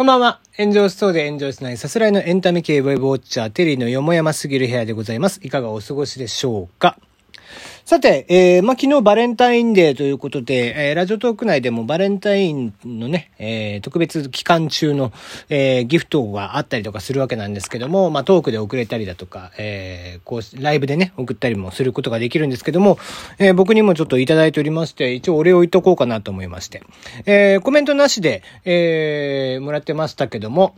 こんばんは。炎上しそうで炎上しないさすらいのエンタメ系ウェブウォッチャー、テリーのよもやますぎる部屋でございます。いかがお過ごしでしょうか？さて、えー、まあ、昨日バレンタインデーということで、えー、ラジオトーク内でもバレンタインのね、えー、特別期間中の、え、ギフトがあったりとかするわけなんですけども、まあ、トークで送れたりだとか、え、こう、ライブでね、送ったりもすることができるんですけども、え、僕にもちょっといただいておりまして、一応お礼を言っとこうかなと思いまして、え、コメントなしで、え、もらってましたけども、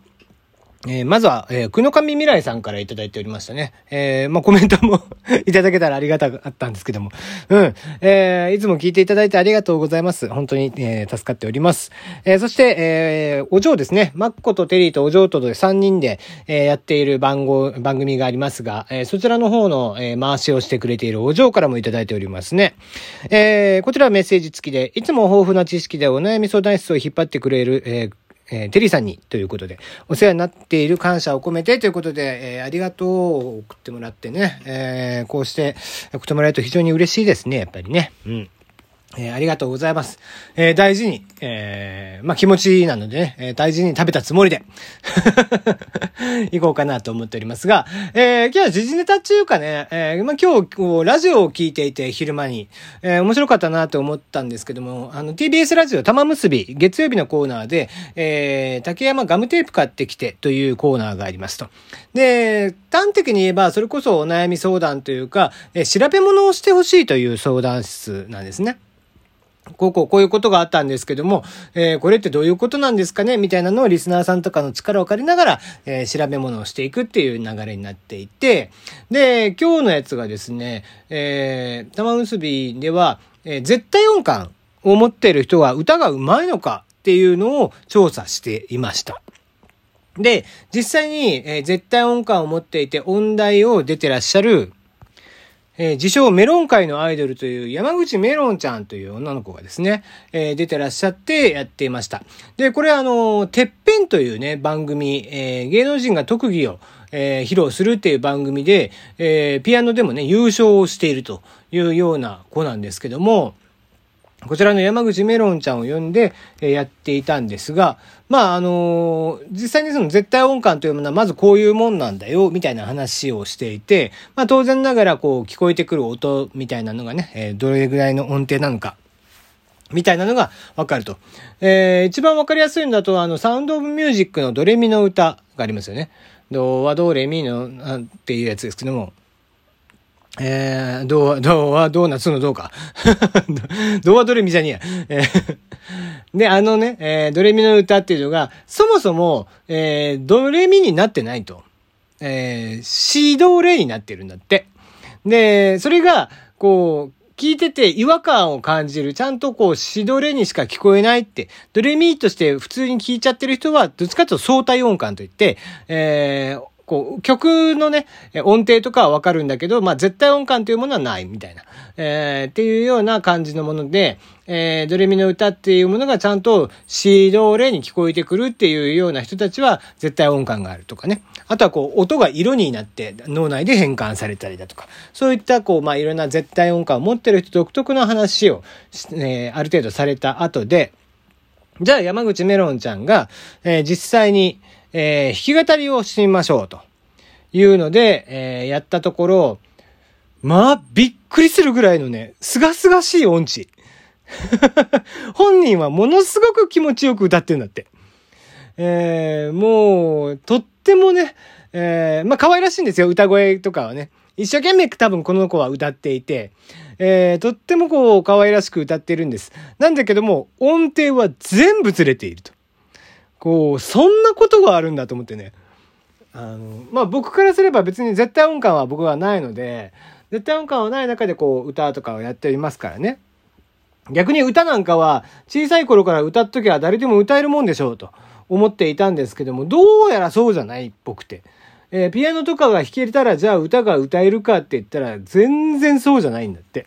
えー、まずは、えー、くのかみ未来さんからいただいておりましたね。えー、まあ、コメントも いただけたらありがたかったんですけども。うん。えー、いつも聞いていただいてありがとうございます。本当に、えー、助かっております。えー、そして、えー、お嬢ですね。マッコとテリーとお嬢とで3人で、えー、やっている番号、番組がありますが、えー、そちらの方の、えー、回しをしてくれているお嬢からもいただいておりますね。えー、こちらはメッセージ付きで、いつも豊富な知識でお悩み相談室を引っ張ってくれる、えーえー、テリーさんにということで、お世話になっている感謝を込めてということで、えー、ありがとうを送ってもらってね、えー、こうして送ってもらえると非常に嬉しいですね、やっぱりね。うん。えー、ありがとうございます。えー、大事に、えー、まあ、気持ちなのでね、えー、大事に食べたつもりで 行こうかなと思っておりますが、えー、今日は時事ネタっていうかね、え、まあ、今日、ラジオを聞いていて、昼間に、え、面白かったなと思ったんですけども、あの、TBS ラジオ玉結び、月曜日のコーナーで、え、竹山ガムテープ買ってきてというコーナーがありますと。で、端的に言えば、それこそお悩み相談というか、え、調べ物をしてほしいという相談室なんですね。こうこうこういうことがあったんですけども、えー、これってどういうことなんですかね？みたいなのをリスナーさんとかの力を借りながら、えー、調べ物をしていくっていう流れになっていて、で、今日のやつがですね、えー、玉結びでは、えー、絶対音感を持っている人は歌が上手いのかっていうのを調査していました。で、実際に、えー、絶対音感を持っていて音大を出てらっしゃるえー、自称メロン界のアイドルという山口メロンちゃんという女の子がですね、えー、出てらっしゃってやっていました。で、これあの、てっぺんというね、番組、えー、芸能人が特技を、え、披露するっていう番組で、え、ピアノでもね、優勝をしているというような子なんですけども、こちらの山口メロンちゃんを呼んで、えやっていたんですが、まあ、あのー、実際にその絶対音感というものはまずこういうもんなんだよ、みたいな話をしていて、まあ当然ながらこう聞こえてくる音みたいなのがね、え、どれぐらいの音程なのか、みたいなのがわかると。えー、一番わかりやすいんだと、あの、サウンドオブミュージックのドレミの歌がありますよね。ドはドレミの、っていうやつですけども、えー、どう、どうは、ドーナツのどうか。どうはドレミじゃねえや。で、あのね、えー、ドレミの歌っていうのが、そもそも、えー、ドレミになってないと。えー、シドレになってるんだって。で、それが、こう、聞いてて違和感を感じる。ちゃんとこう、シドレにしか聞こえないって。ドレミとして普通に聞いちゃってる人は、どっちかというと相対音感といって、えー、こう、曲のね、音程とかはわかるんだけど、まあ、絶対音感というものはないみたいな、えー、っていうような感じのもので、えー、ドレミの歌っていうものがちゃんとシードレに聞こえてくるっていうような人たちは絶対音感があるとかね。あとはこう、音が色になって脳内で変換されたりだとか、そういったこう、まあ、いろんな絶対音感を持ってる人独特の話を、えー、ある程度された後で、じゃあ山口メロンちゃんが、えー、実際に、えー、弾き語りをしてみましょうというので、えー、やったところ、まあ、びっくりするぐらいのね、すがすがしい音痴。本人はものすごく気持ちよく歌ってるんだって。えー、もう、とってもね、えー、まあ可愛らしいんですよ、歌声とかはね。一生懸命多分この子は歌っていて、えー、とってもこう可愛らしく歌ってるんです。なんだけども、音程は全部ずれていると。こう、そんなことがあるんだと思ってね。あの、まあ、僕からすれば別に絶対音感は僕はないので、絶対音感はない中でこう、歌とかをやっていますからね。逆に歌なんかは、小さい頃から歌っときは誰でも歌えるもんでしょうと思っていたんですけども、どうやらそうじゃないっぽくて。えー、ピアノとかが弾けたら、じゃあ歌が歌えるかって言ったら、全然そうじゃないんだって。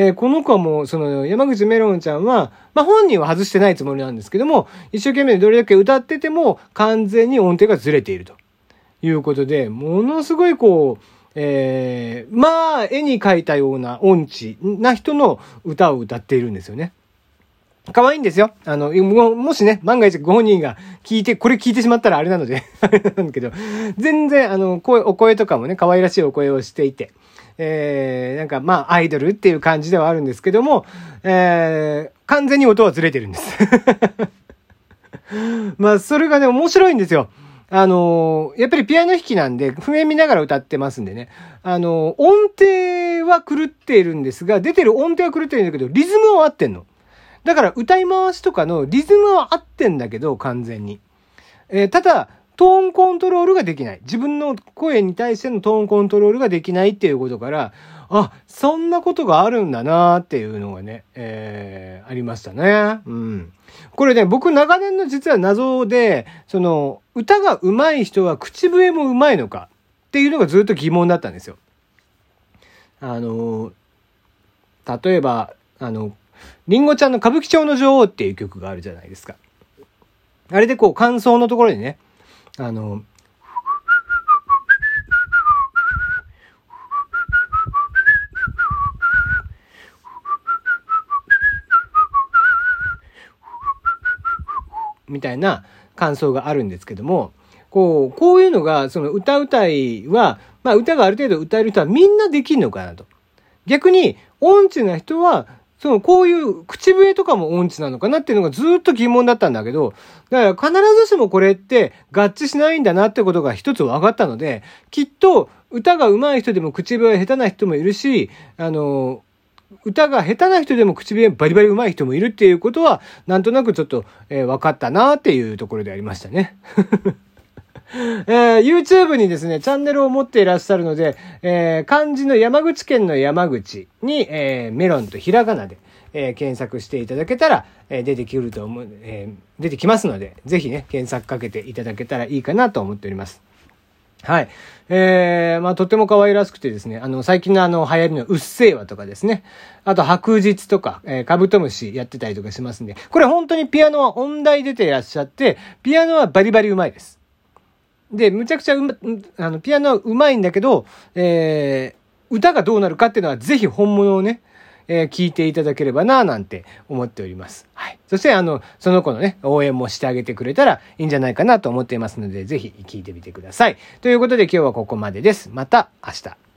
えー、この子も、その、山口メロンちゃんは、まあ、本人は外してないつもりなんですけども、一生懸命どれだけ歌ってても、完全に音程がずれているということで、ものすごいこう、えー、まあ、絵に描いたような音痴な人の歌を歌っているんですよね。可愛いんですよ。あの、ももしね、万が一ご本人が聞いて、これ聞いてしまったらあれなのであれなんだけど、全然、あの、声、お声とかもね、可愛らしいお声をしていて、えー、なんか、まあ、アイドルっていう感じではあるんですけども、えー、完全に音はずれてるんです まあ、それがね、面白いんですよ。あのやっぱりピアノ弾きなんで、譜面見ながら歌ってますんでね。あの音程は狂っているんですが、出てる音程は狂ってるんだけど、リズムは合ってんの。だから歌い回しとかのリズムは合ってんだけど、完全に。えー、ただ、トーンコントロールができない。自分の声に対してのトーンコントロールができないっていうことから、あ、そんなことがあるんだなっていうのがね、えー、ありましたね。うん。これね、僕長年の実は謎で、その、歌が上手い人は口笛も上手いのかっていうのがずっと疑問だったんですよ。あの、例えば、あの、りんごちゃんの歌舞伎町の女王っていう曲があるじゃないですか。あれでこう感想のところにね、あの、みたいな感想があるんですけども、こう、こういうのが、その歌うたいは、まあ歌がある程度歌える人はみんなできるのかなと。逆に、音痴な人は、その、こういう口笛とかも音痴なのかなっていうのがずっと疑問だったんだけど、だから必ずしもこれって合致しないんだなってことが一つ分かったので、きっと歌が上手い人でも口笛下手な人もいるし、あの、歌が下手な人でも口笛バリバリ上手い人もいるっていうことは、なんとなくちょっと、えー、分かったなっていうところでありましたね。えー、YouTube にですね、チャンネルを持っていらっしゃるので、えー、漢字の山口県の山口に、えー、メロンとひらがなで、え、検索していただけたら、え、出てくると思う、え、出てきますので、ぜひね、検索かけていただけたらいいかなと思っております。はい。えー、まあ、とても可愛らしくてですね、あの、最近のあの、流行りのうっせぇわとかですね、あと白日とか、えー、カブトムシやってたりとかしますんで、これ本当にピアノは音大出ていらっしゃって、ピアノはバリバリ上手いです。で、むちゃくちゃうま、あの、ピアノはうまいんだけど、えー、歌がどうなるかっていうのはぜひ本物をね、えー、聞いていただければな、なんて思っております。はい。そして、あの、その子のね、応援もしてあげてくれたらいいんじゃないかなと思っていますので、ぜひ聞いてみてください。ということで今日はここまでです。また明日。